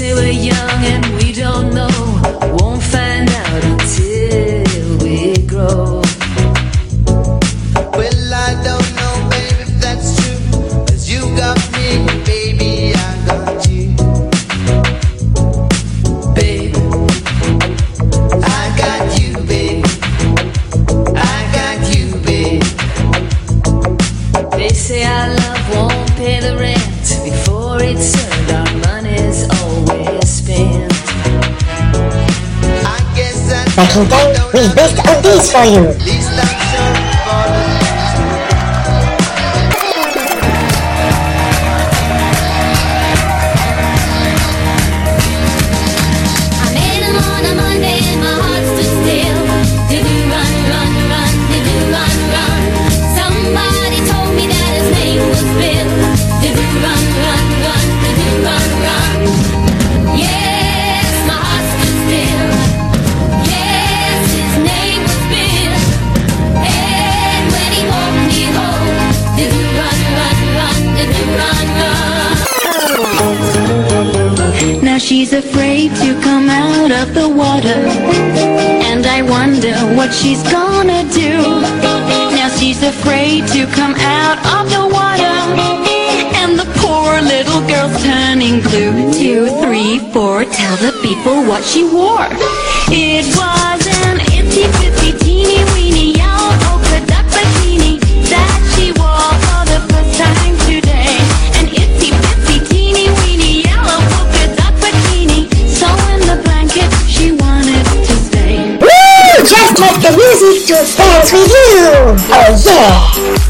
say we're young and we don't know, won't find out until. We baked cookies for you. She's afraid to come out of the water. And I wonder what she's gonna do. Now she's afraid to come out of the water. And the poor little girl's turning blue. Two, three, four, tell the people what she wore. It was make the music to dance with you! Oh yeah!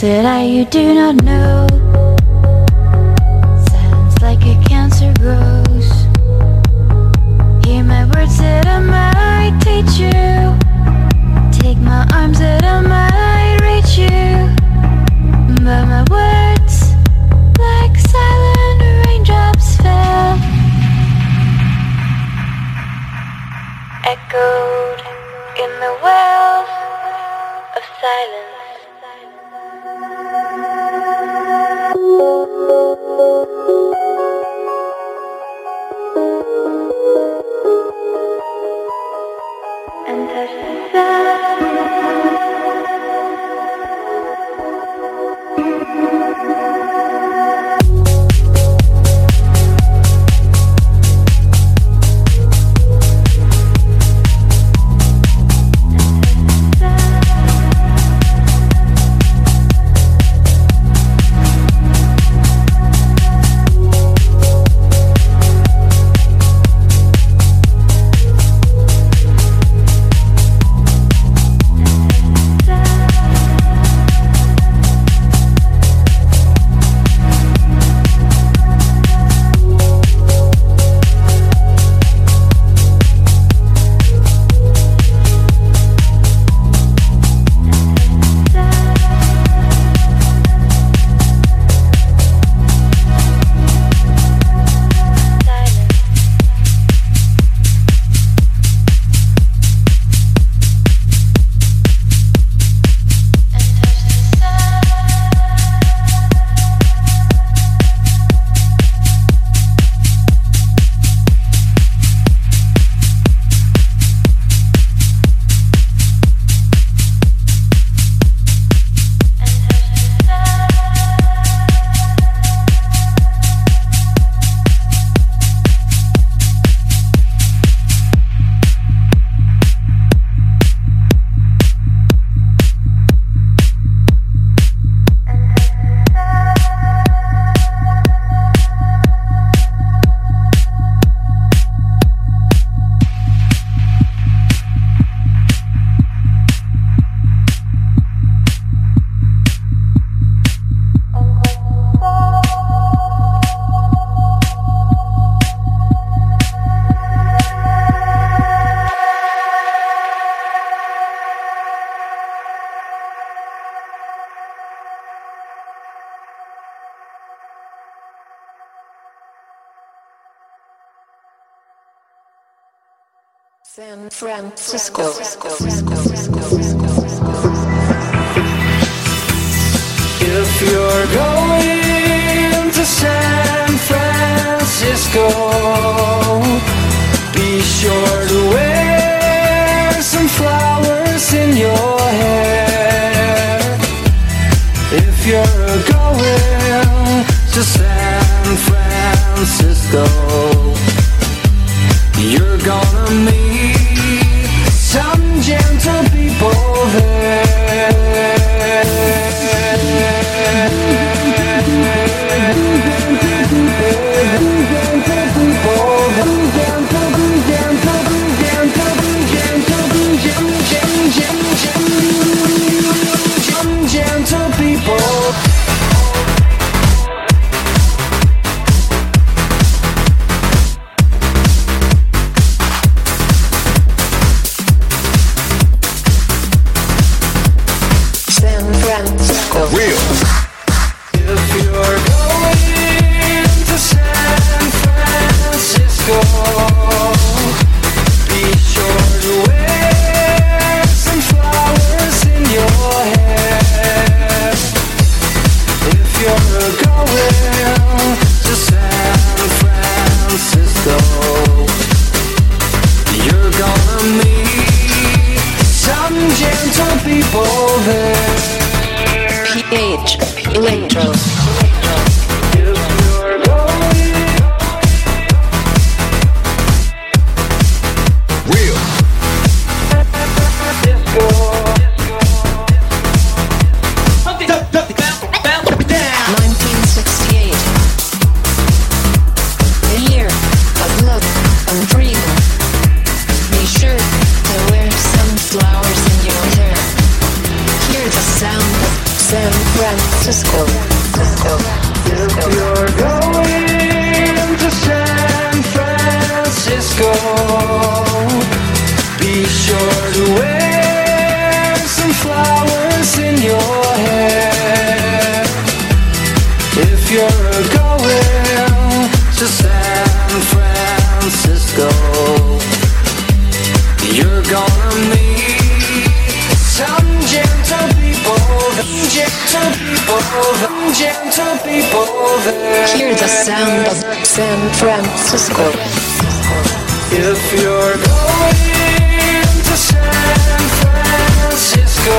Said I, you do not know. And San Francisco. If you're going to San Francisco, be sure to wear some flowers in your hair. If you're going to San Francisco, Francisco. Francisco. Francisco. Hear the sound of San Francisco. If you're going to San Francisco,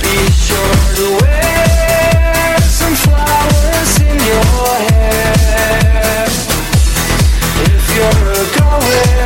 be sure to wear some flowers in your hair. If you're going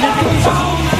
And it goes on.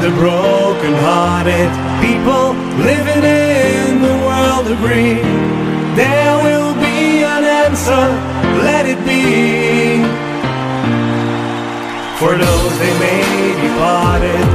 the broken-hearted people living in the world of dreams. there will be an answer, let it be. For those they may be parted,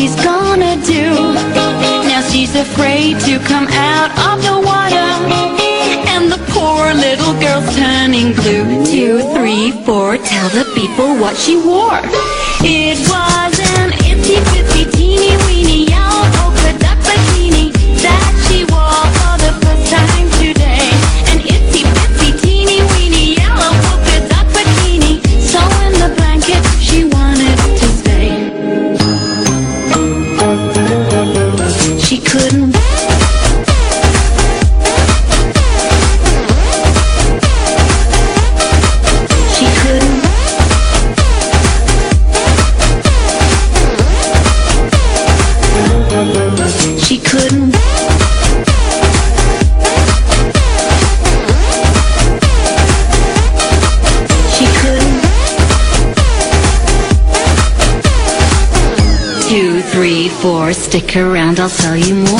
she's gonna do. Now she's afraid to come out of the water. And the poor little girl's turning blue. Two, three, four, tell the people what she wore. stick around, I'll tell you more.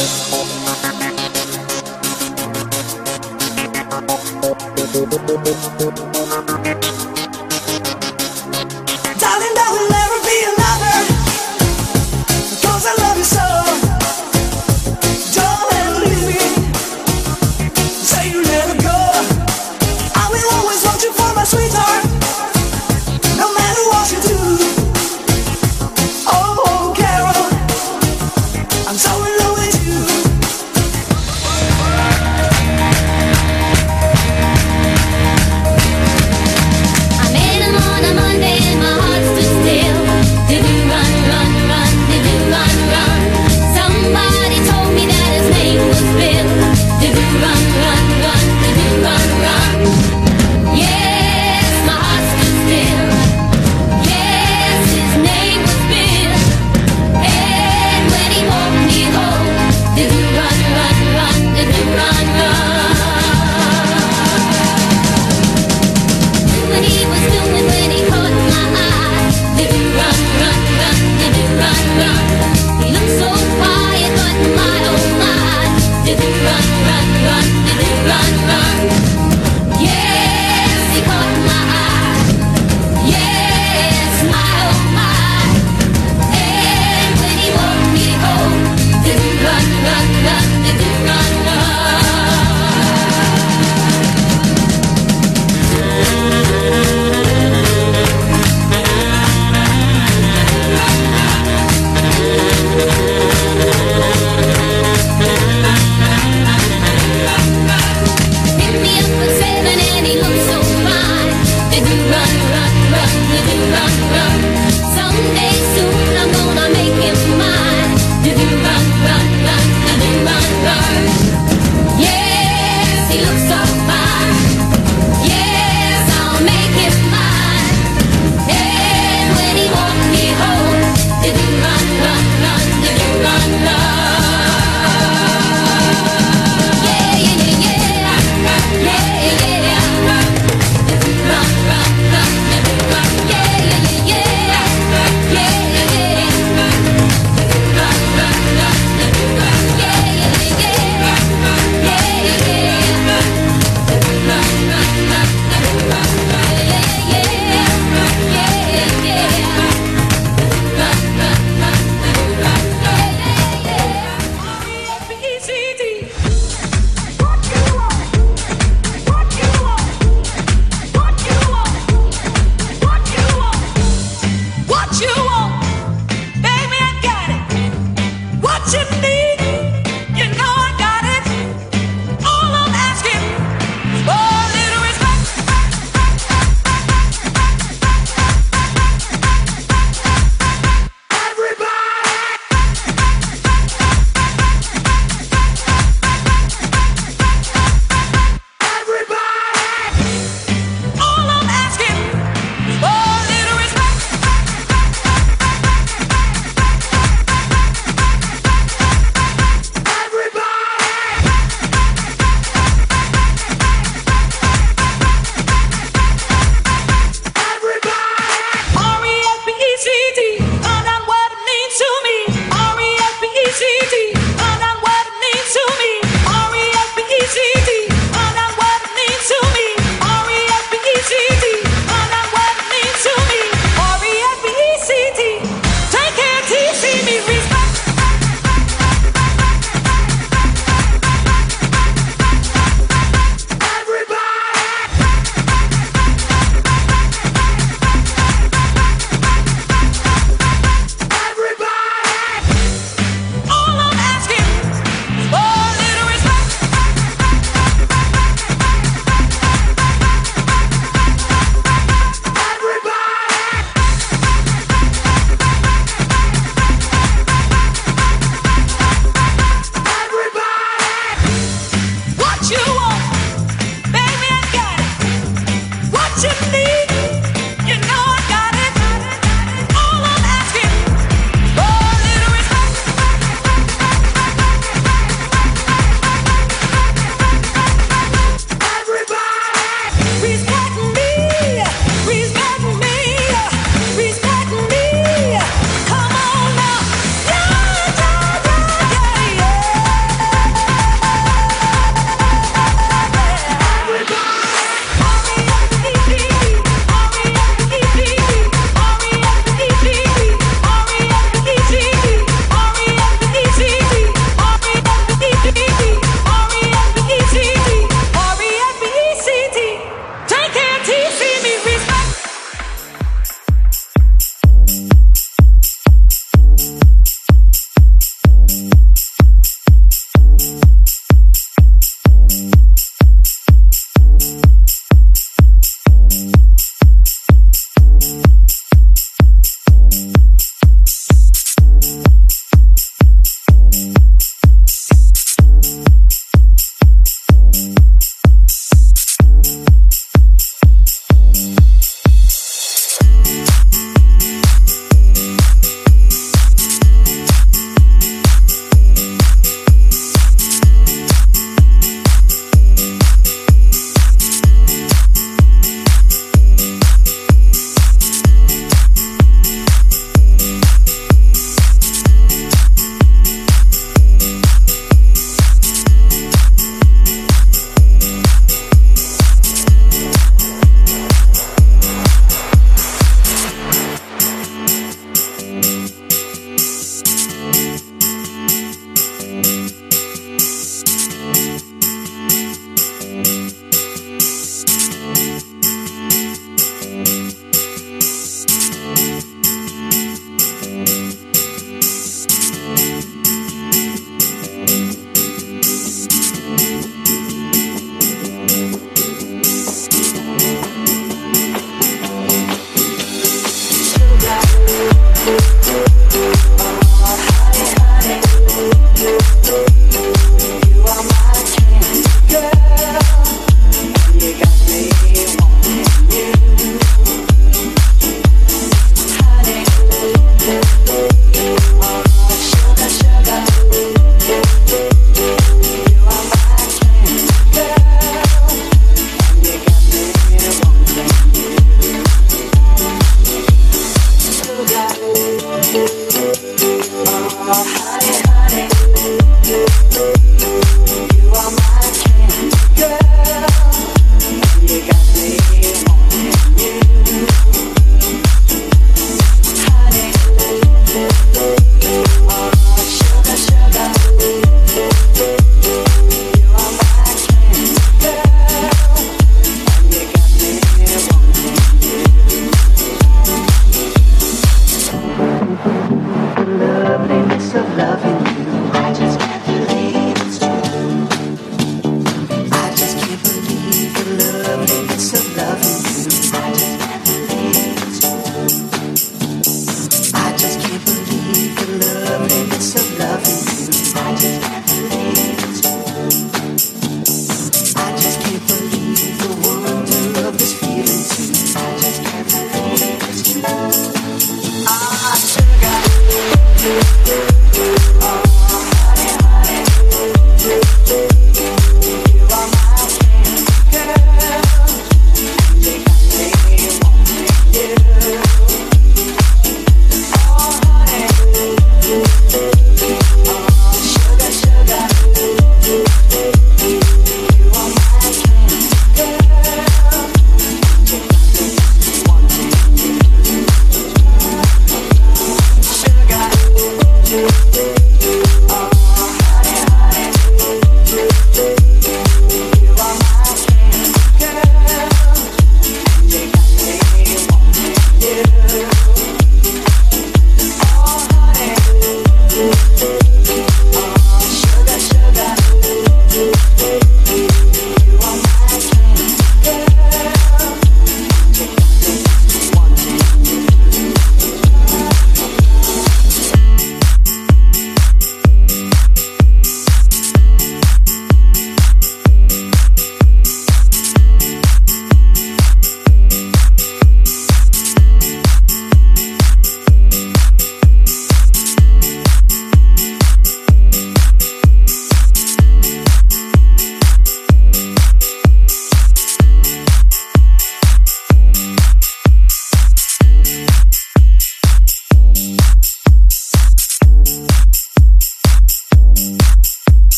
Darling,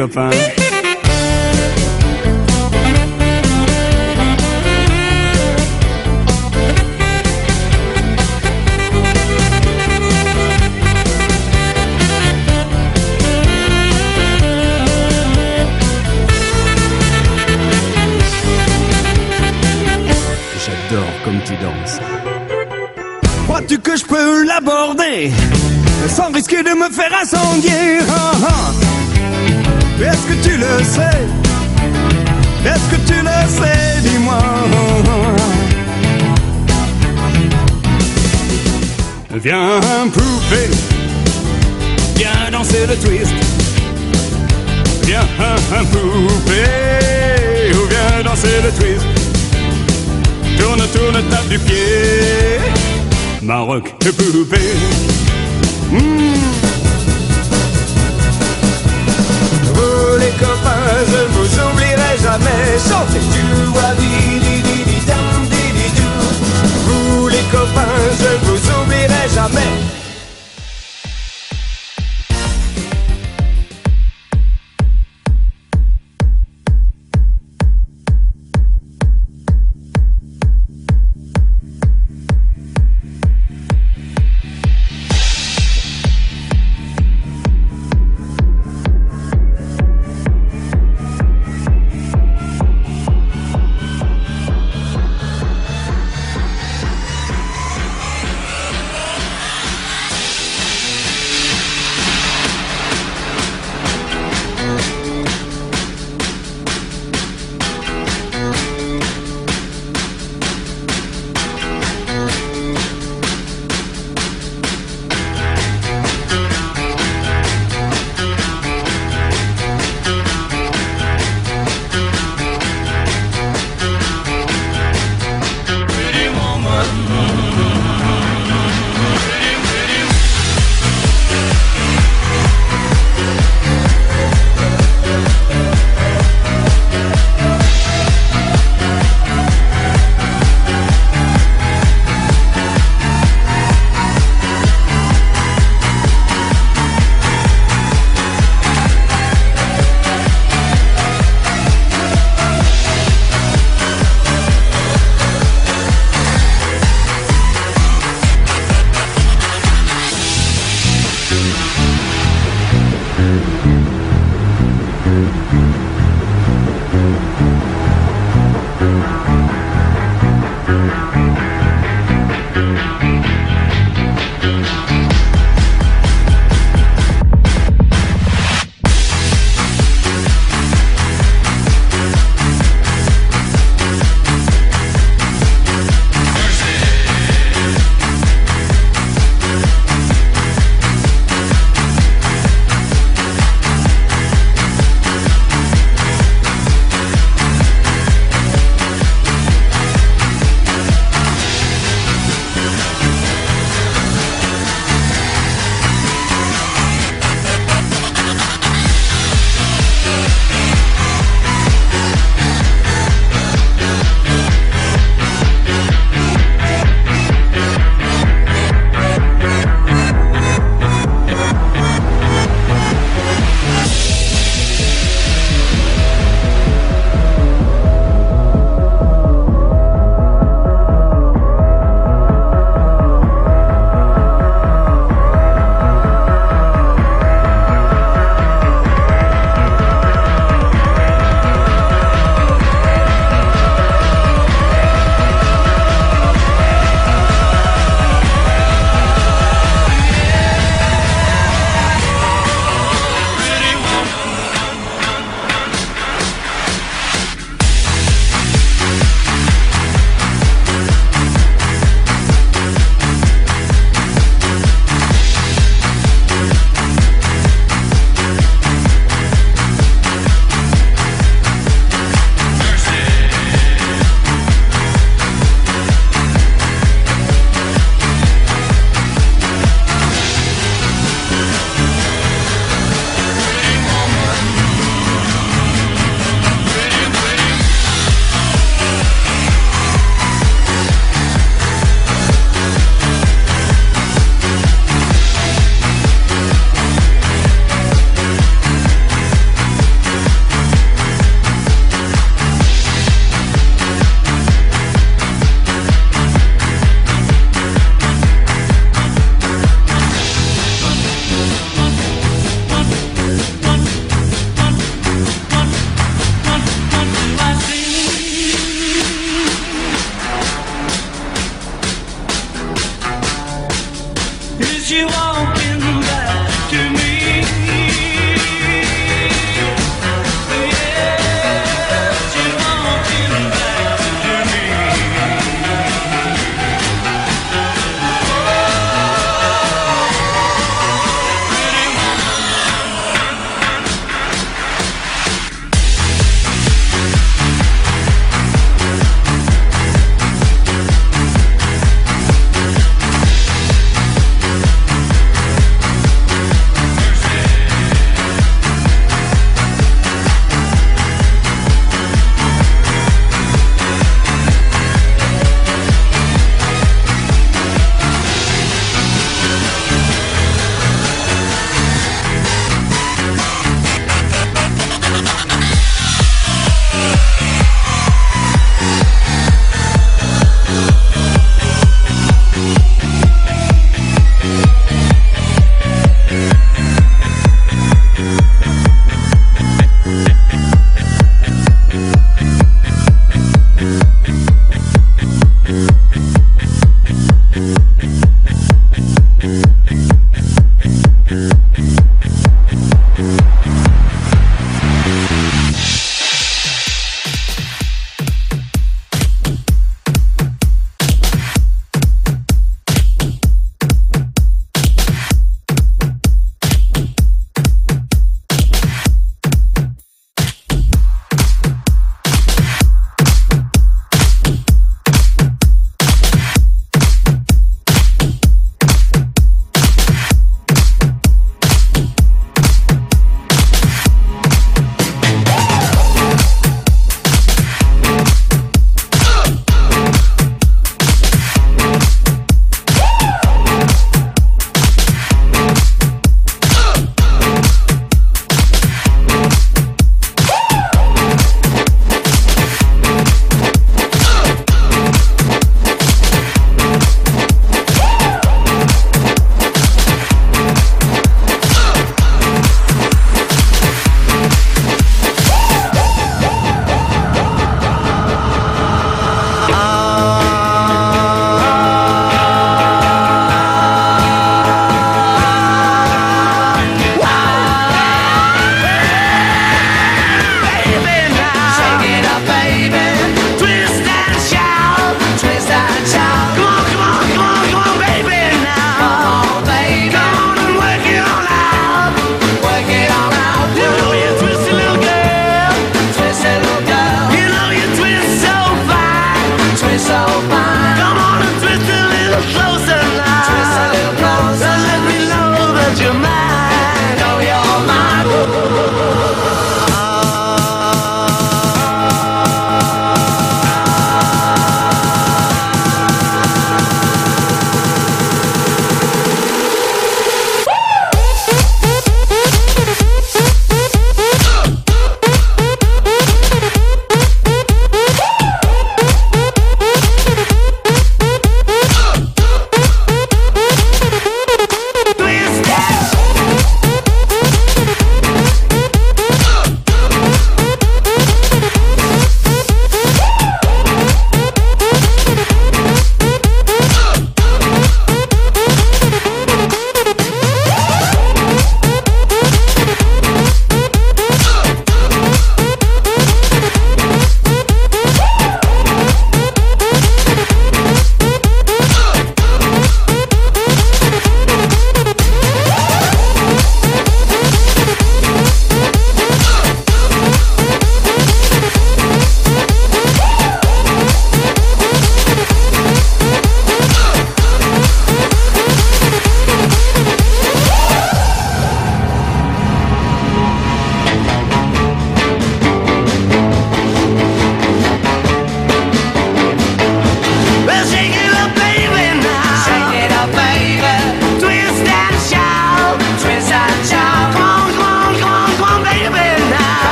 Copán. un poupée. Viens danser le twist. Viens un poupée. Ou viens danser le twist. Tourne, tourne, tape du pied. Maroc, poupée. Mmh. copains, je vous oublierai jamais. Chantez du wadi, di di di dam, di di. Vous les copains, je vous jamais.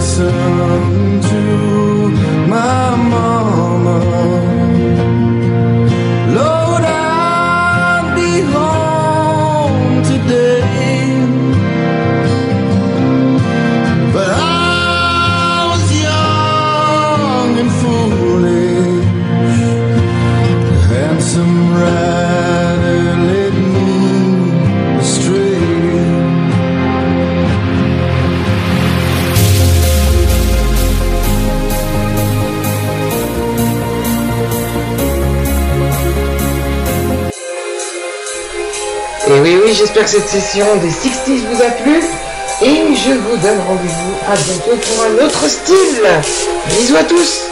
listen. j'espère que cette session des 60 vous a plu. Et je vous donne rendez-vous à bientôt pour un autre style. Bisous à tous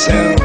So.